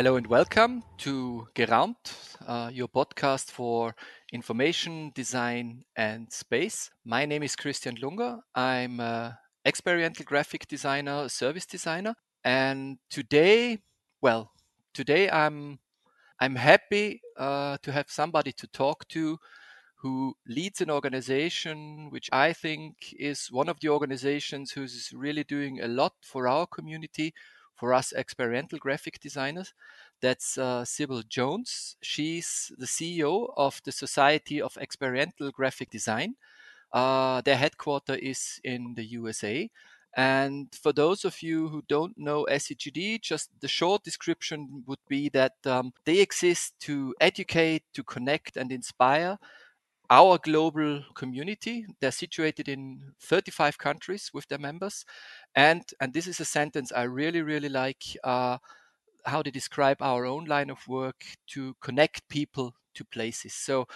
Hello and welcome to Geraumt, uh, your podcast for information, design, and space. My name is Christian Lunger. I'm an experiential graphic designer, service designer, and today, well, today I'm I'm happy uh, to have somebody to talk to who leads an organization which I think is one of the organizations who's really doing a lot for our community for us experiential graphic designers. That's uh, Cybelle Jones. She's the CEO of the Society of Experiential Graphic Design. Uh, their headquarter is in the USA. And for those of you who don't know SEGD, just the short description would be that um, they exist to educate, to connect, and inspire our global community. They're situated in 35 countries with their members. And, and this is a sentence I really, really like uh, how they describe our own line of work to connect people to places. So,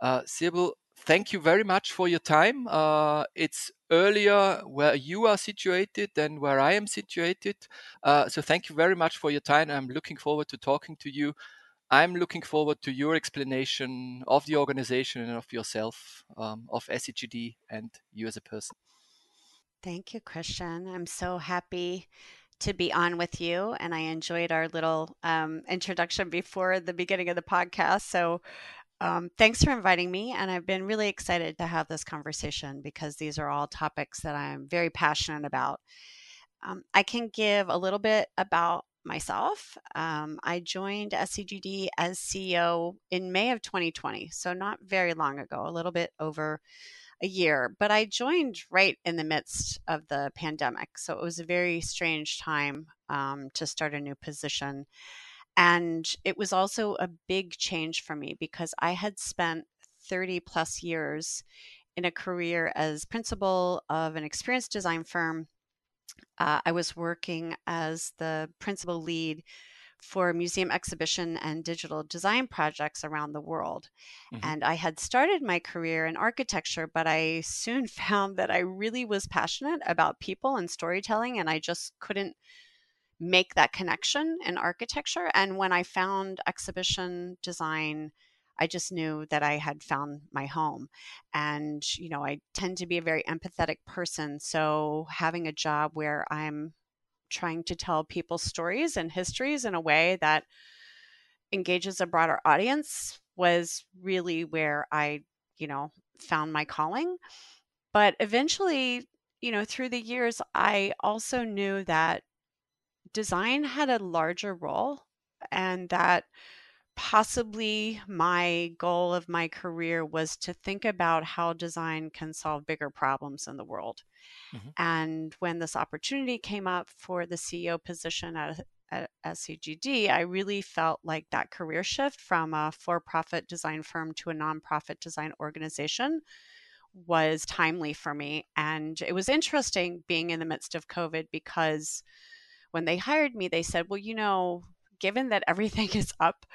uh, Cybelle, thank you very much for your time. Uh, it's earlier where you are situated than where I am situated. Uh, so, thank you very much for your time. I'm looking forward to talking to you I'm looking forward to your explanation of the organization and of yourself, um, of SEGD, and you as a person. Thank you, Christian. I'm so happy to be on with you, and I enjoyed our little um, introduction before the beginning of the podcast. So, um, thanks for inviting me, and I've been really excited to have this conversation because these are all topics that I'm very passionate about. Um, I can give a little bit about myself. Um, I joined SEGD as CEO in May of 2020, so not very long ago, a little bit over a year. But I joined right in the midst of the pandemic, so it was a very strange time um, to start a new position. And it was also a big change for me because I had spent 30 plus years in a career as principal of an experience design firm uh, I was working as the principal lead for museum exhibition and digital design projects around the world. Mm-hmm. And I had started my career in architecture, but I soon found that I really was passionate about people and storytelling, and I just couldn't make that connection in architecture. And when I found exhibition design, I just knew that I had found my home. And, you know, I tend to be a very empathetic person. So having a job where I'm trying to tell people stories and histories in a way that engages a broader audience was really where I, you know, found my calling. But eventually, you know, through the years, I also knew that design had a larger role and that possibly my goal of my career was to think about how design can solve bigger problems in the world. Mm-hmm. And when this opportunity came up for the CEO position at, at SEGD, I really felt like that career shift from a for profit design firm to a nonprofit design organization was timely for me. And it was interesting being in the midst of COVID because when they hired me, they said, well, you know, given that everything is up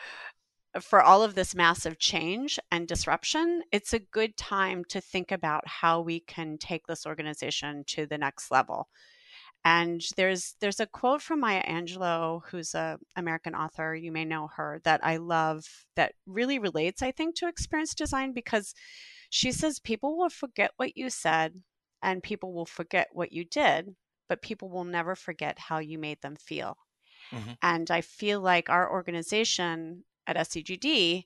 for all of this massive change and disruption, it's a good time to think about how we can take this organization to the next level. And there's there's a quote from Maya Angelou, who's a American author. You may know her that I love that really relates, I think, to experience design because she says people will forget what you said and people will forget what you did, but people will never forget how you made them feel. Mm-hmm. And I feel like our organization at SEGD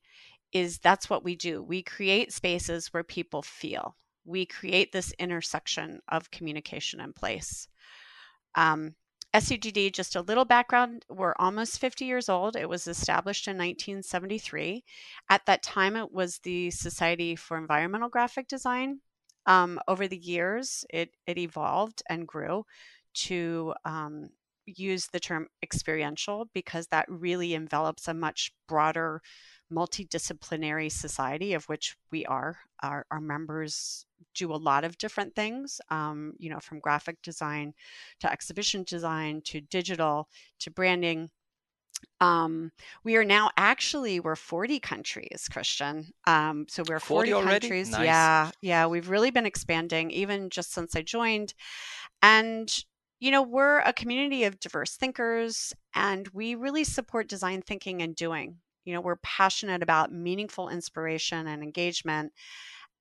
is that's what we do. We create spaces where people feel. We create this intersection of communication and place. Um, just a little background, we're almost 50 years old. It was established in 1973. At that time, it was the Society for Environmental Graphic Design. Um, over the years, it, it evolved and grew to um, use the term experiential because that really envelops a much broader multidisciplinary society of which we are. Our, our members do a lot of different things um, you know from graphic design to exhibition design to digital to branding. Um, we are now actually we're 40 countries christian. Um, so we're 40, 40 countries. Nice. yeah yeah we've really been expanding even just since i joined. And you know, we're a community of diverse thinkers and we really support design thinking and doing. You know, we're passionate about meaningful inspiration and engagement.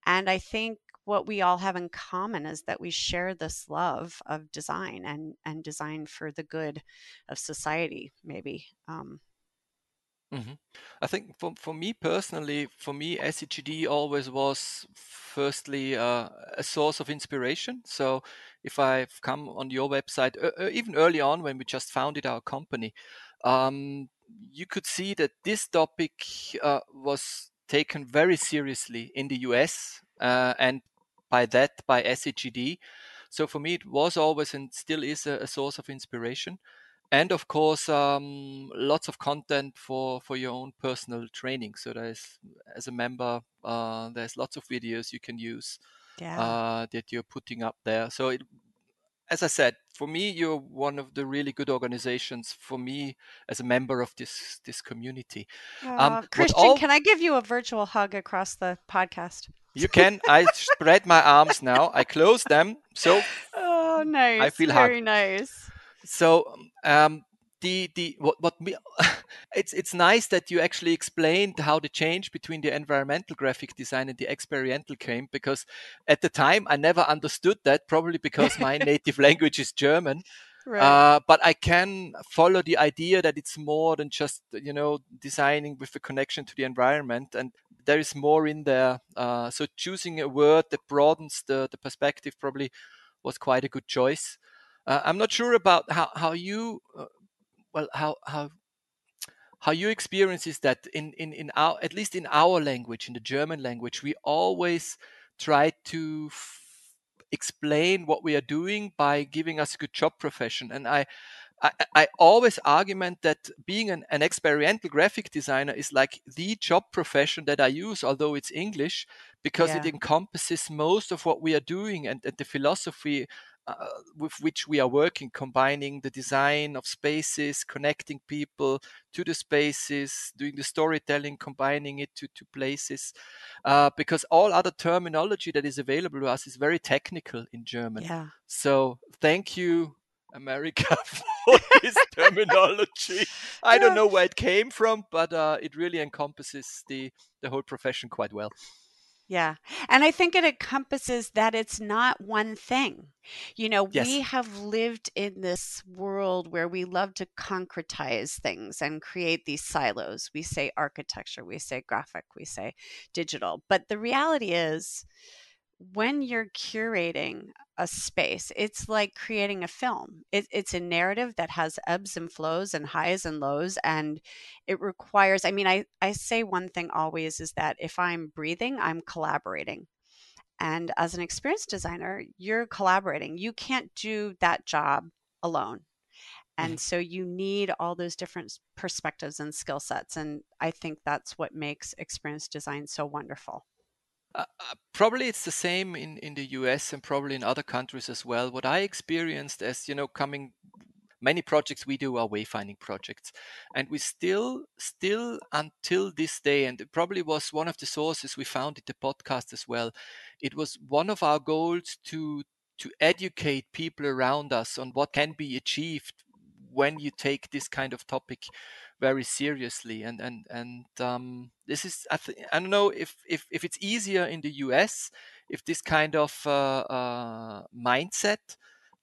And I think what we all have in common is that we share this love of design and, and design for the good of society, maybe. Um, Mm-hmm. I think for, for me personally, for me, SEGD always was firstly uh, a source of inspiration. So if I've come on your website, uh, even early on when we just founded our company, um, you could see that this topic uh, was taken very seriously in the US uh, and by that by SEGD. So for me, it was always and still is a, a source of inspiration and of course um, lots of content for for your own personal training so there's as a member uh, there's lots of videos you can use yeah. uh, that you're putting up there. So it, as i said for me you're one of the really good organizations for me as a member of this this community. Um, christian all... can i give you a virtual hug across the podcast? You can. I spread my arms now. I close them. So oh nice. i feel very hugged. nice. So um, the the what what me, it's it's nice that you actually explained how the change between the environmental graphic design and the experiential came because at the time I never understood that probably because my native language is German. Right. Uh, but I can follow the idea that it's more than just you know designing with a connection to the environment, and there is more in there. Uh, so choosing a word that broadens the the perspective probably was quite a good choice. Uh, I'm not sure about how how you uh, well how how how you experience is that in in in our at least in our language in the German language we always try to f- explain what we are doing by giving us a good job profession and I I, I always argument that being an, an experiential graphic designer is like the job profession that I use, although it's English, because yeah. it encompasses most of what we are doing and, and the philosophy uh, with which we are working, combining the design of spaces, connecting people to the spaces, doing the storytelling, combining it to, to places. Uh, because all other terminology that is available to us is very technical in German. Yeah. So thank you, America, for this terminology. I don't know where it came from, but uh, it really encompasses the, the whole profession quite well. Yeah. And I think it encompasses that it's not one thing. You know, yes. we have lived in this world where we love to concretize things and create these silos. We say architecture, we say graphic, we say digital. But the reality is, when you're curating a space, it's like creating a film. It, it's a narrative that has ebbs and flows and highs and lows. And it requires, I mean, I, I say one thing always is that if I'm breathing, I'm collaborating. And as an experienced designer, you're collaborating. You can't do that job alone. And mm-hmm. so you need all those different perspectives and skill sets. And I think that's what makes experience design so wonderful. Uh, uh, probably it's the same in, in the US and probably in other countries as well. What I experienced as, you know, coming many projects we do are wayfinding projects and we still still until this day and it probably was one of the sources we found in the podcast as well it was one of our goals to to educate people around us on what can be achieved when you take this kind of topic very seriously and and and um, this is I, th- I don't know if, if if it's easier in the US if this kind of uh, uh, mindset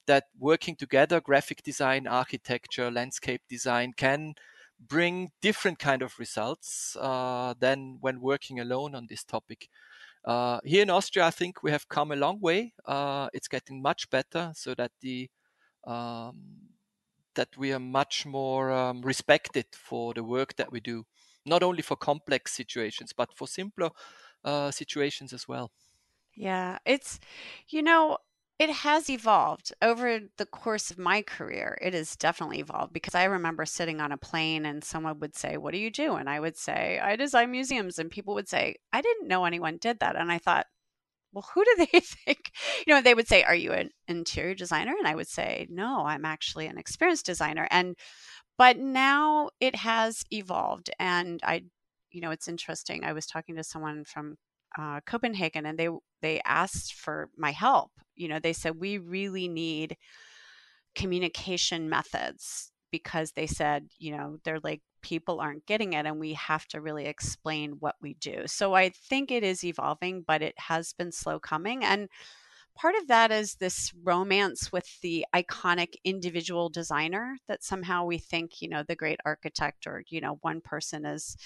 that working together graphic design architecture landscape design can bring different kind of results uh, than when working alone on this topic. Uh, here in austria i think we have come a long way. Uh, it's getting much better so that the um, that we are much more um, respected for the work that we do, not only for complex situations, but for simpler uh, situations as well. Yeah, it's, you know, it has evolved over the course of my career. It has definitely evolved because I remember sitting on a plane and someone would say, What do you do? And I would say, I design museums. And people would say, I didn't know anyone did that. And I thought, well, who do they think? You know, they would say, Are you an interior designer? And I would say, No, I'm actually an experience designer. And, but now it has evolved. And I, you know, it's interesting. I was talking to someone from uh, Copenhagen and they, they asked for my help. You know, they said, We really need communication methods because they said, you know, they're like, people aren't getting it and we have to really explain what we do. So I think it is evolving, but it has been slow coming. And part of that is this romance with the iconic individual designer that somehow we think, you know, the great architect or, you know, one person is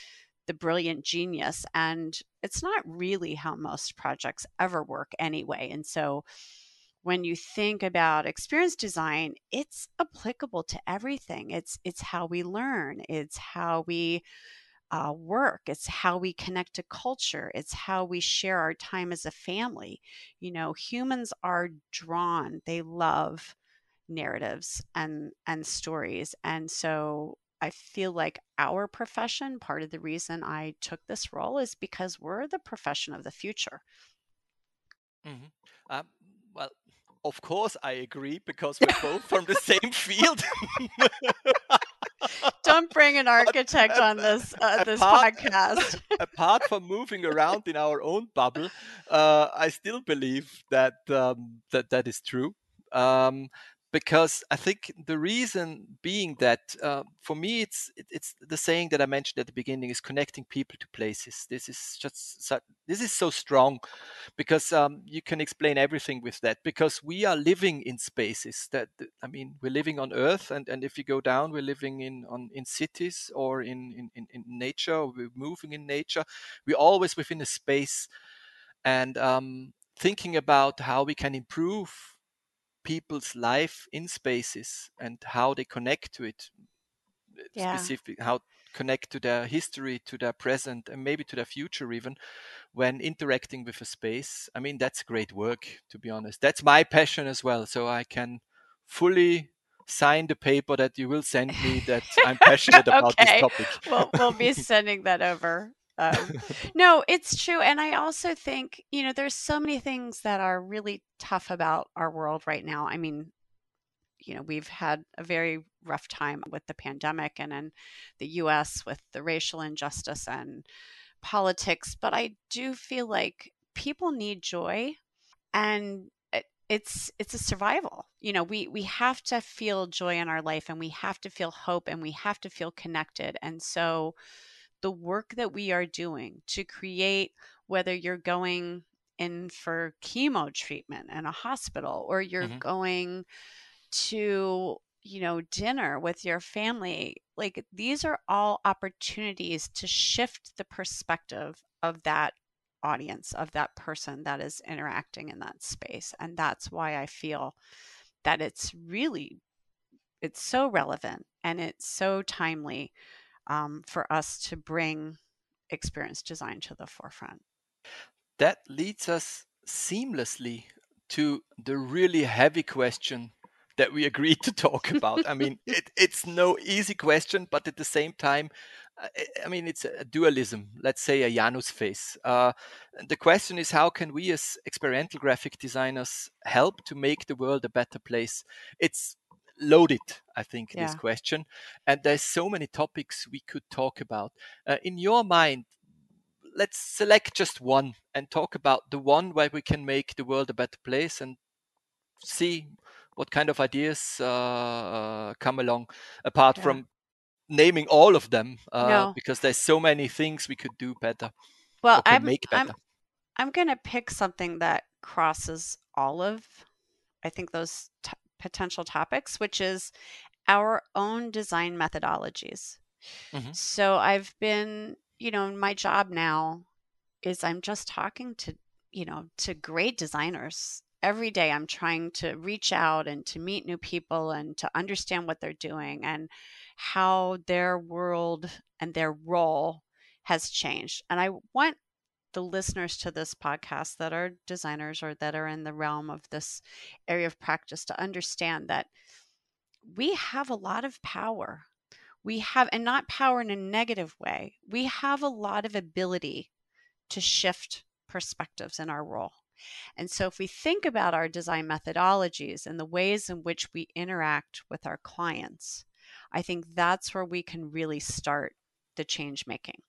the brilliant genius. And it's not really how most projects ever work anyway. And so when you think about experience design, it's applicable to everything. It's it's how we learn. It's how we uh, work. It's how we connect to culture. It's how we share our time as a family. You know, humans are drawn. They love narratives and and stories, and so I feel like our profession. Part of the reason I took this role is because we're the profession of the future. Mm-hmm. Um, well, of course I agree because we're both from the same field. Don't bring an architect on this uh, this apart, podcast. apart from moving around in our own bubble, uh, I still believe that um, that that is true. Um, because I think the reason being that uh, for me it's it's the saying that I mentioned at the beginning is connecting people to places. This is just so, this is so strong because um, you can explain everything with that because we are living in spaces that I mean we're living on Earth and, and if you go down we're living in on in cities or in in, in, in nature we're moving in nature we're always within a space and um, thinking about how we can improve people's life in spaces and how they connect to it eh, yeah. specific how connect to their history to their present and maybe to their future even when interacting with a space i mean that's great work to be honest that's my passion as well so i can fully sign the paper that you will send me that i'm passionate about okay. this topic we'll, we'll be sending that over um, no, it's true. And I also think, you know, there's so many things that are really tough about our world right now. I mean, you know, we've had a very rough time with the pandemic and in the US with the racial injustice and politics, but I do feel like people need joy and it's it's a survival. You know, we we have to feel joy in our life and we have to feel hope and we have to feel connected. And so the work that we are doing to create whether you're going in for chemo treatment in a hospital or you're mm-hmm. going to you know dinner with your family like these are all opportunities to shift the perspective of that audience of that person that is interacting in that space and that's why i feel that it's really it's so relevant and it's so timely um, for us to bring experience design to the forefront. That leads us seamlessly to the really heavy question that we agreed to talk about. I mean, it, it's no easy question, but at the same time, uh, I mean, it's a dualism, let's say a Janus face. Uh, the question is how can we as experiential graphic designers help to make the world a better place? It's loaded i think yeah. this question and there's so many topics we could talk about uh, in your mind let's select just one and talk about the one where we can make the world a better place and see what kind of ideas uh, come along apart yeah. from naming all of them uh, no. because there's so many things we could do better well I'm, make better. I'm, I'm gonna pick something that crosses all of i think those t- potential topics, which is our own design methodologies. Mm-hmm. So I've been, you know, my job now is I'm just talking to, you know, to great designers. Every day I'm trying to reach out and to meet new people and to understand what they're doing and how their world and their role has changed. And I want the listeners to this podcast that are designers or that are in the realm of this area of practice to understand that we have a lot of power. We have, and not power in a negative way, we have a lot of ability to shift perspectives in our role. And so, if we think about our design methodologies and the ways in which we interact with our clients, I think that's where we can really start the change making.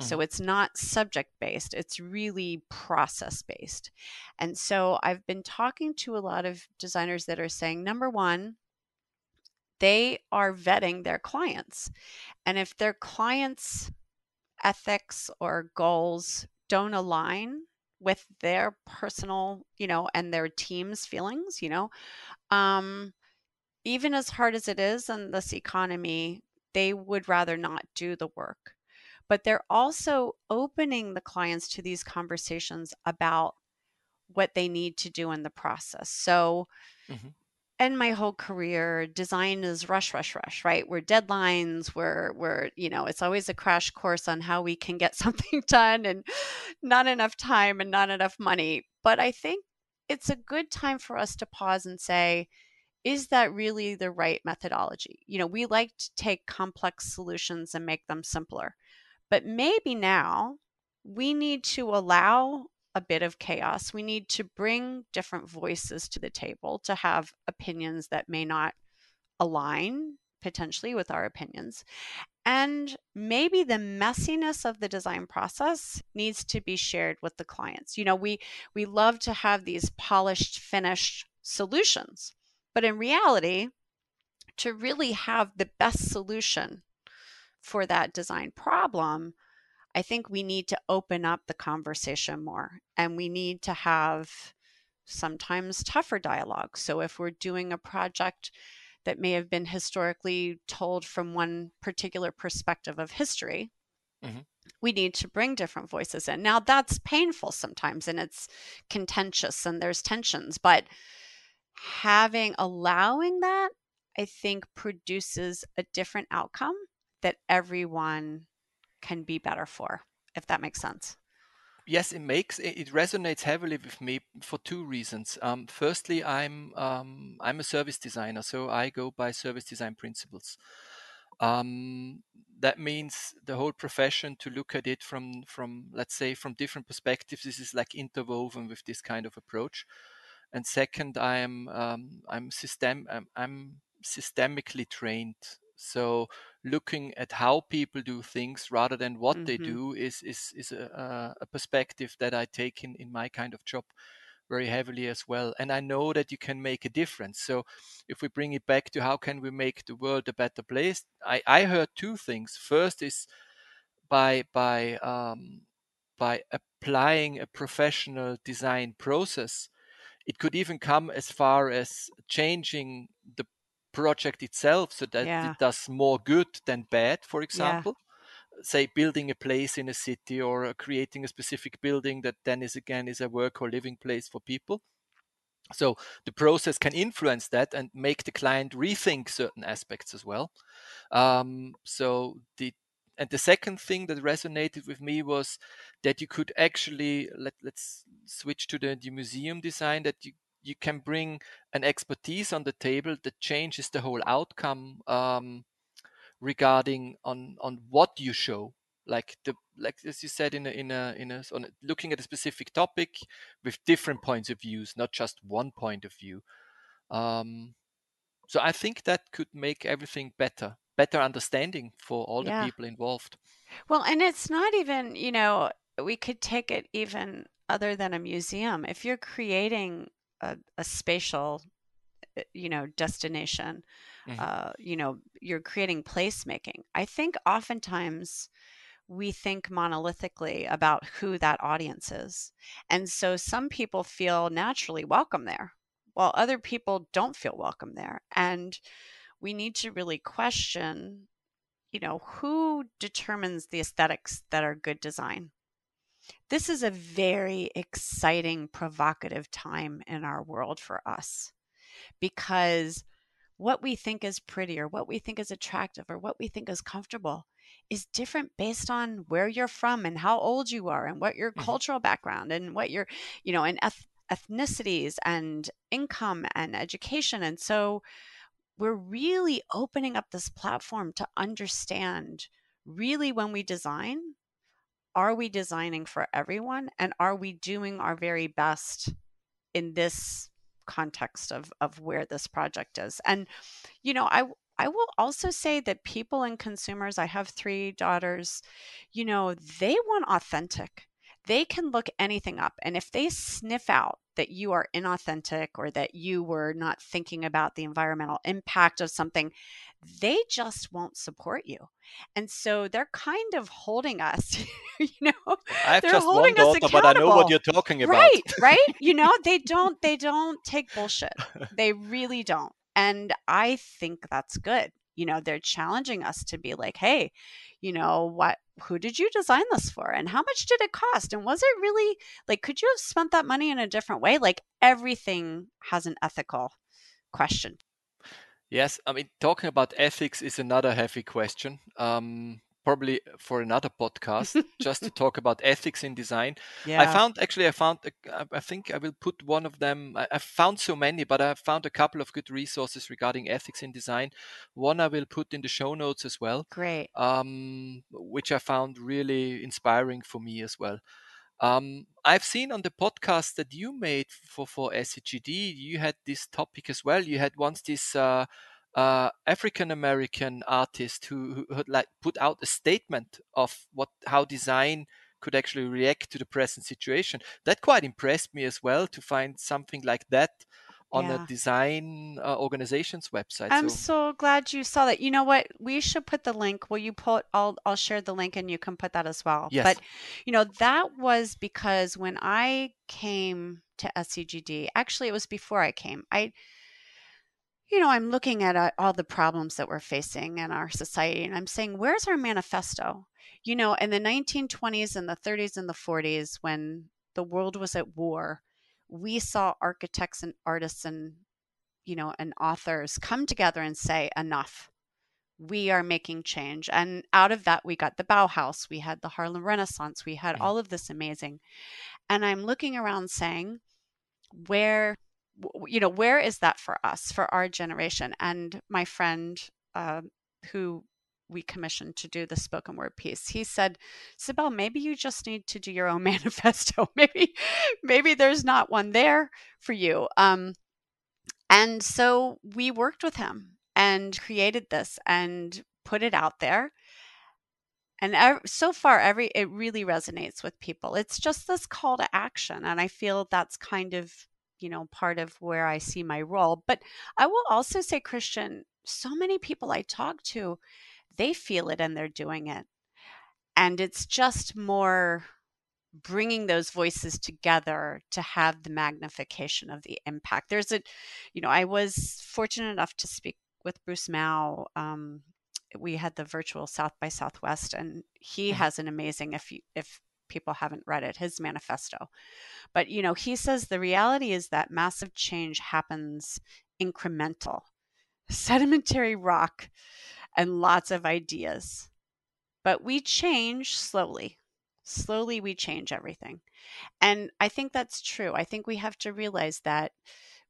So mm-hmm. it's not subject based, it's really process based. And so I've been talking to a lot of designers that are saying number one, they are vetting their clients. And if their clients' ethics or goals don't align with their personal, you know, and their team's feelings, you know, um, even as hard as it is in this economy, they would rather not do the work. But they're also opening the clients to these conversations about what they need to do in the process. So, mm-hmm. in my whole career, design is rush, rush, rush, right? We're deadlines, we're, we're, you know, it's always a crash course on how we can get something done and not enough time and not enough money. But I think it's a good time for us to pause and say, is that really the right methodology? You know, we like to take complex solutions and make them simpler. But maybe now we need to allow a bit of chaos. We need to bring different voices to the table to have opinions that may not align potentially with our opinions. And maybe the messiness of the design process needs to be shared with the clients. You know, we we love to have these polished finished solutions. But in reality, to really have the best solution for that design problem, I think we need to open up the conversation more and we need to have sometimes tougher dialogue. So if we're doing a project that may have been historically told from one particular perspective of history, mm-hmm. we need to bring different voices in. Now, that's painful sometimes and it's contentious and there's tensions, but having allowing that, I think produces a different outcome that everyone can be better for, if that makes sense. Yes, it makes it resonates heavily with me for two reasons. Um, firstly, I'm um, I'm a service designer, so I go by service design principles. Um, that means the whole profession to look at it from from let's say from different perspectives. This is like interwoven with this kind of approach. And second, I am um, I'm system I'm, I'm systemically trained so looking at how people do things rather than what mm-hmm. they do is is is a, a perspective that I take in in my kind of job very heavily as well. And I know that you can make a difference. So if we bring it back to how can we make the world a better place, I, I heard two things. First is by by um, by applying a professional design process. It could even come as far as changing the project itself so that yeah. it does more good than bad, for example. Yeah. Say building a place in a city or creating a specific building that then is again is a work or living place for people. So the process can influence that and make the client rethink certain aspects as well. Um, so the and the second thing that resonated with me was that you could actually let let's switch to the, the museum design that you you can bring an expertise on the table that changes the whole outcome um, regarding on on what you show. Like the like as you said in a in a in a on a, looking at a specific topic with different points of views not just one point of view. Um, so i think that could make everything better better understanding for all yeah. the people involved. Well and it's not even you know we could take it even other than a museum. If you're creating a, a spatial eh, you know destination mm-hmm. uh, you know you're creating placemaking. I think oftentimes we think monolithically about who that audience is. And so some people feel naturally welcome there while other people don't feel welcome there. And we need to really question you know who determines the aesthetics that are good design this is a very exciting, provocative time in our world for us because what we think is pretty or what we think is attractive or what we think is comfortable is different based on where you're from and how old you are and what your mm-hmm. cultural background and what your, you know, and eth- ethnicities and income and education. And so we're really opening up this platform to understand really when we design are we designing for everyone and are we doing our very best in this context of of where this project is? And you know i i will also say that people and consumers i have three daughters you know they want authentic. They can look anything up and if they sniff out that you are inauthentic or that you were not thinking about the environmental impact of something, they just won't support you. And so they're kind of holding us, you know. I have they're just one holding us daughter, but I know what you're talking about. Right, right. You know, they don't they don't take bullshit. They really don't. And I think that's good. You know, they're challenging us to be like, "Hey, you know, what who did you design this for and how much did it cost and was it really like could you have spent that money in a different way?" Like everything has an ethical question. Yes, I mean, talking about ethics is another heavy question. Um, probably for another podcast, just to talk about ethics in design. Yeah. I found actually, I found, i think I will put one of them. I, I found so many, but I found a couple of good resources regarding ethics in design. One I will put in the show notes as well, Great. um, which I found really inspiring for me as well. Um, I've seen on the podcast that you made for for SEGD, you had this topic as well. You had once this uh, uh, African American artist who, who had like put out a statement of what how design could actually react to the present situation. That quite impressed me as well to find something like that on a design uh, organization's website. I'm So so glad you saw that. You know what? We should put the link. Will you put I'll I'll share the link and you can put that as well. yes, But you know, that was because when I came to SEGD, actually it was before I came. I you know, I'm looking at uh, all the problems that we're facing in our society and I'm saying, where's our manifesto? You know, in the 1920s and the 30s and the 40s when the world was at war, we saw architects and artists and you know, and authors come together and say, enough. We are making change. And out of that, we got the Bauhaus, we had the Harlem Renaissance, we had all of this amazing. And I'm looking around saying, where, you know, where is that for us, for our generation? And my friend, uh, who we commissioned to do the spoken word piece, he said, Cybelle, maybe you just need to do your own manifesto. maybe, maybe there's not one there for you. Um, and so we worked with him and created this and put it out there. And so far, every it really resonates with people. It's just this call to action, and I feel that's kind of you know part of where I see my role. But I will also say, Christian, so many people I talk to, they feel it and they're doing it, and it's just more bringing those voices together to have the magnification of the impact. There's a, you know, I was fortunate enough to speak with Bruce Mau. Um, we had the virtual South by Southwest, and he Mhm. has an amazing. If you, if people haven't read it, his manifesto. But you know, he says the reality is that massive change happens incremental, sedimentary rock, and lots of ideas. But we change slowly. Slowly, we change everything. And I think that's true. I think we have to realize that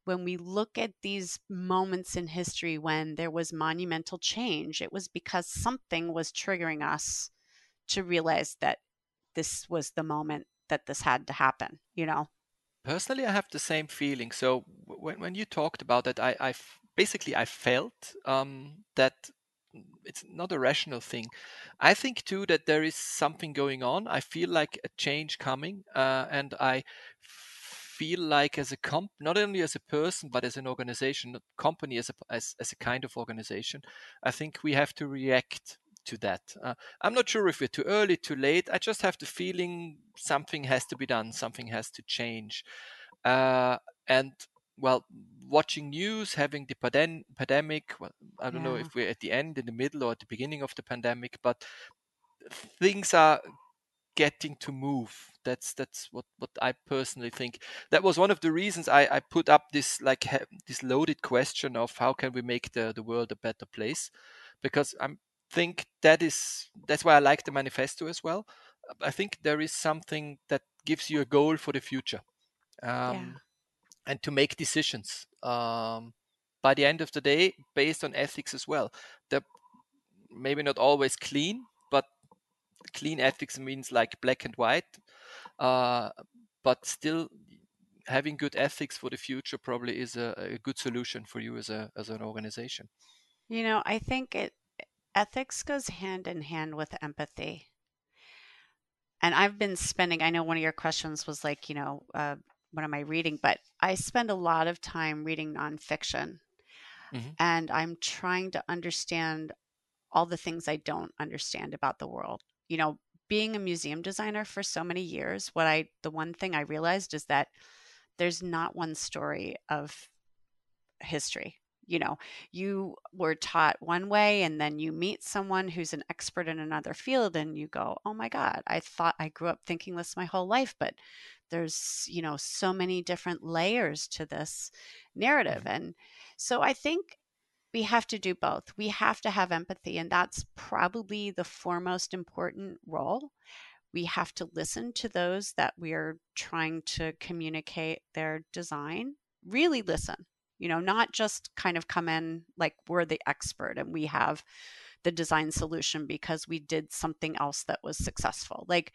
when we look at these moments in history when there was monumental change, it was because something was triggering us to realize that this was the moment that this had to happen, you know? personally, I have the same feeling. So when when you talked about it, I, I basically I felt um, that it's not a rational thing. I think too that there is something going on. I feel like a change coming, uh, and I feel like as a comp, not only as a person but as an organization, company as a as, as a kind of organization, I think we have to react to that. Uh, I'm not sure if we're too early, too late. I just have the feeling something has to be done, something has to change, uh, and well, watching news, having the pandem- pandemic. Well, I don't know if we're at the end, in the middle, or at the beginning of the pandemic, but things are getting to move. That's that's what what I personally think. That was one of the reasons I I put up this like this loaded question of how can we make the the world a better place, because I think that is that's why I like the manifesto as well. I think there is something that gives you a goal for the future. Yeah. Um, and to make decisions um, by the end of the day based on ethics as well. They're maybe not always clean, but clean ethics means like black and white. Uh, but still, having good ethics for the future probably is a, a good solution for you as a as an organization. You know, I think it ethics goes hand in hand with empathy. And I've been spending, I know one of your questions was like, you know, uh, what am I reading, but I spend a lot of time reading nonfiction. Mm-hmm. And I'm trying to understand all the things I don't understand about the world. You know, being a museum designer for so many years, what I the one thing I realized is that there's not one story of history you know you were taught one way and then you meet someone who's an expert in another field and you go oh my god i thought i grew up thinking this my whole life but there's you know so many different layers to this narrative. Mm-hmm. and so i think we have to do both. We have to have empathy and that's probably the foremost important role. We have to listen to those that we're trying to communicate their design really listen you know, not just kind of come in like we're the expert and we have the design solution because we did something else that was successful. Like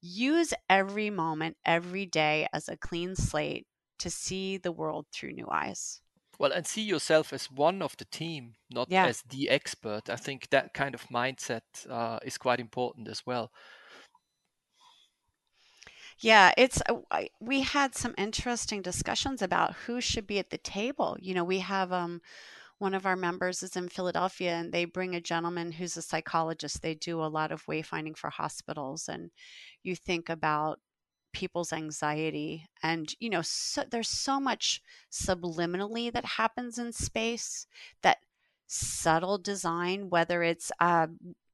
use every moment, every day as a clean slate to see the world through new eyes. Well, and see yourself as one of the team, not yeah. as the expert. I think that kind of mindset uh, is quite important as well. Yeah, it's uh, we had some interesting discussions about who should be at the table. You know, we have um one of our members is in Philadelphia and they bring a gentleman who's a psychologist. They do a lot of wayfinding for hospitals and you think about people's anxiety and you know so, there's so much subliminally that happens in space that subtle design whether it's uh,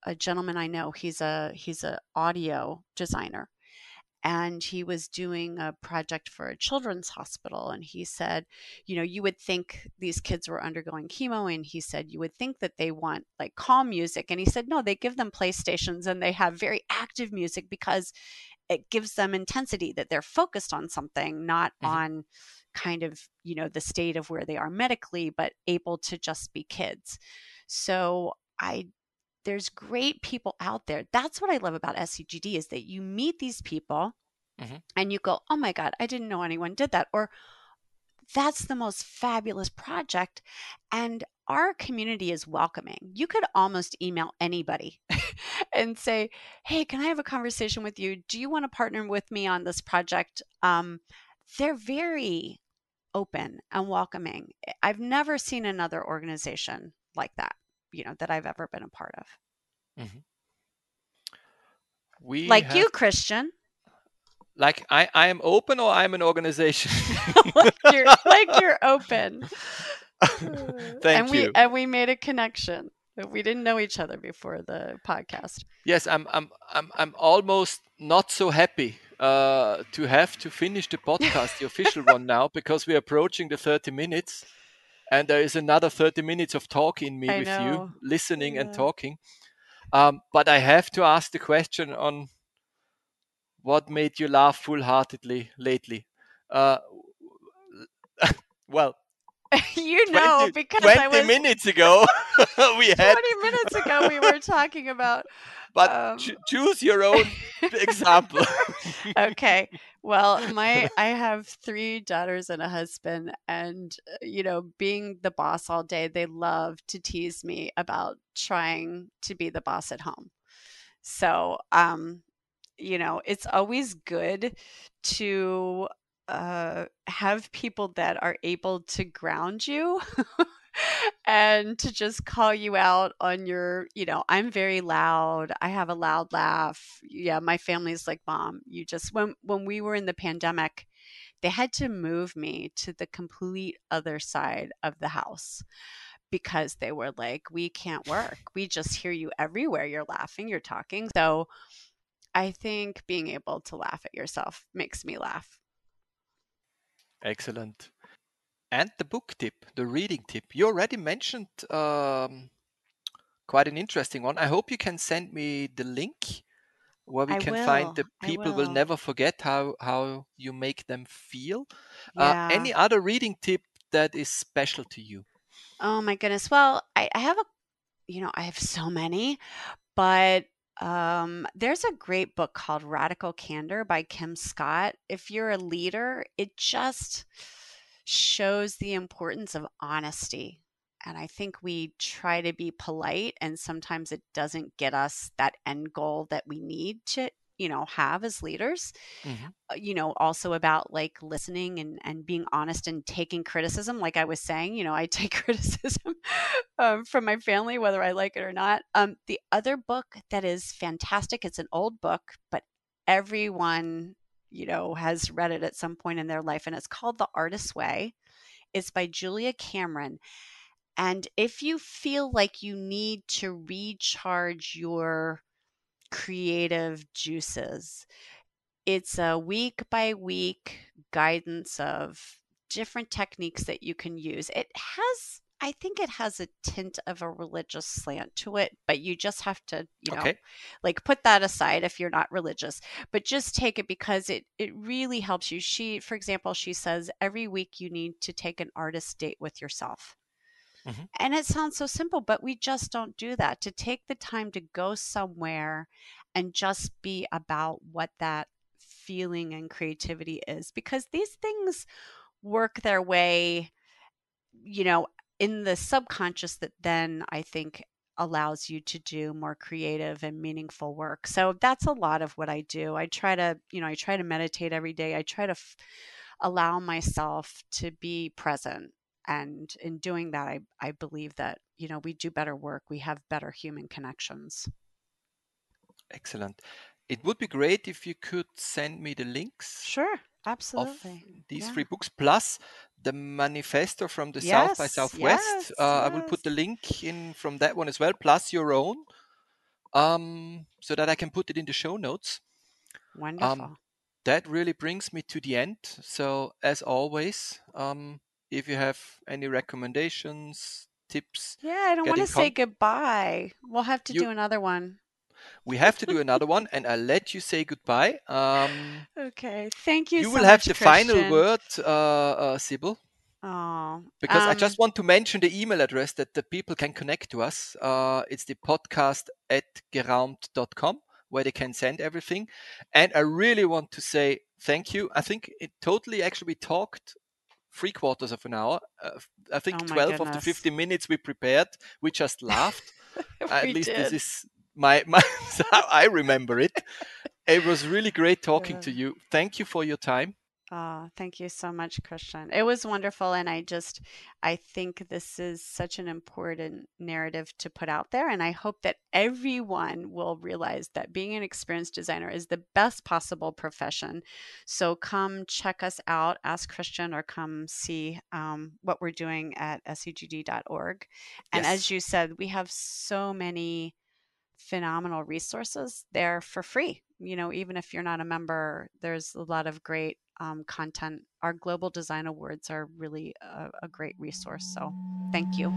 a gentleman I know he's a he's a audio designer and he was doing a project for a children's hospital and he said you know you would think these kids were undergoing chemo and he said you would think that they want like calm music and he said no they give them playstations and they have very active music because it gives them intensity that they're focused on something not mm-hmm. on kind of you know the state of where they are medically but able to just be kids so i there's great people out there. That's what I love about SEGD is that you meet these people mm-hmm. and you go, "Oh my god, I didn't know anyone did that." Or that's the most fabulous project and our community is welcoming. You could almost email anybody and say, "Hey, can I have a conversation with you? Do you want to partner with me on this project?" Um, they're very open and welcoming. I've never seen another organization like that you know that I've ever been a part of. Mm-hmm. We like have, you, Christian. Like I, I am open, or I'm an organization. like, you're, like you're open. Thank and you. We, and we made a connection. We didn't know each other before the podcast. Yes, I'm. I'm. I'm. I'm almost not so happy uh, to have to finish the podcast, the official one now, because we're approaching the 30 minutes and there is another 30 minutes of talk in me I with know. you listening yeah. and talking um, but i have to ask the question on what made you laugh full-heartedly lately uh, well you know 20, because 20 I was, minutes ago we had 20 minutes ago we were talking about but um, ch- choose your own example okay well my i have three daughters and a husband and uh, you know being the boss all day they love to tease me about trying to be the boss at home. So um you know it's always good to uh, have people that are able to ground you and to just call you out on your, you know, I'm very loud. I have a loud laugh. Yeah, my family's like, "Mom, you just when when we were in the pandemic, they had to move me to the complete other side of the house." Because they were like, we can't work. We just hear you everywhere. You're laughing, you're talking. So I think being able to laugh at yourself makes me laugh. Excellent. And the book tip, the reading tip. You already mentioned um, quite an interesting one. I hope you can send me the link where we I can will. find the people will. will. never forget how how you make them feel. Yeah. Uh, any other reading tip that is special to you? Oh my goodness. Well, I, I have a, you know, I have so many, but um, there's a great book called Radical Candor by Kim Scott. If you're a leader, it just shows the importance of honesty. And I think we try to be polite, and sometimes it doesn't get us that end goal that we need to you know have as leaders mm-hmm. you know also about like listening and and being honest and taking criticism like i was saying you know i take criticism um, from my family whether i like it or not um, the other book that is fantastic it's an old book but everyone you know has read it at some point in their life and it's called the artist's way it's by julia cameron and if you feel like you need to recharge your creative juices, it's a week by week guidance of different techniques that you can use. It has I think it has a tint of a religious slant to it, but you just have to, you know, okay. like put that aside if you're not religious. But just take it because it it really helps you. She, for example, she says every week you need to take an artist date with yourself. Mm-hmm. And it sounds so simple, but we just don't do that. To take the time to go somewhere and just be about what that feeling and creativity is, because these things work their way, you know, in the subconscious that then I think allows you to do more creative and meaningful work. So that's a lot of what I do. I try to, you know, I try to meditate every day. I try to f- allow myself to be present and in doing that I, I believe that you know we do better work we have better human connections excellent it would be great if you could send me the links sure absolutely these yeah. three books plus the manifesto from the yes, south by southwest yes, uh, yes. i will put the link in from that one as well plus your own um, so that i can put it in the show notes um, wonderful um, that really brings me to the end so as always um, if you have any recommendations, tips. Yeah, I don't want to con- say goodbye. We'll have to you, do another one. We have to do another one, and I'll let you say goodbye. Um, okay, thank you. You so will have the Christian. final word, uh, uh, Cybelle. Oh, because um, I just want to mention the email address that the people can connect to us. Uh, it's the podcast at geraumt.com where they can send everything. And I really want to say thank you. I think it totally actually we talked three quarters of an hour. Uh, I think oh 12 goodness. of the 15 minutes we prepared, we just laughed. we At least did. this is my, my I remember it. It was really great talking yeah. to you. Thank you for your time. Oh, thank you so much, Christian. It was wonderful. And I just, I think this is such an important narrative to put out there. And I hope that everyone will realize that being an experienced designer is the best possible profession. So come check us out, ask Christian, or come see um, what we're doing at segd.org. And yes. as you said, we have so many phenomenal resources there for free. You know, even if you're not a member, there's a lot of great um, content. Our Global Design Awards are really a, a great resource. So thank you.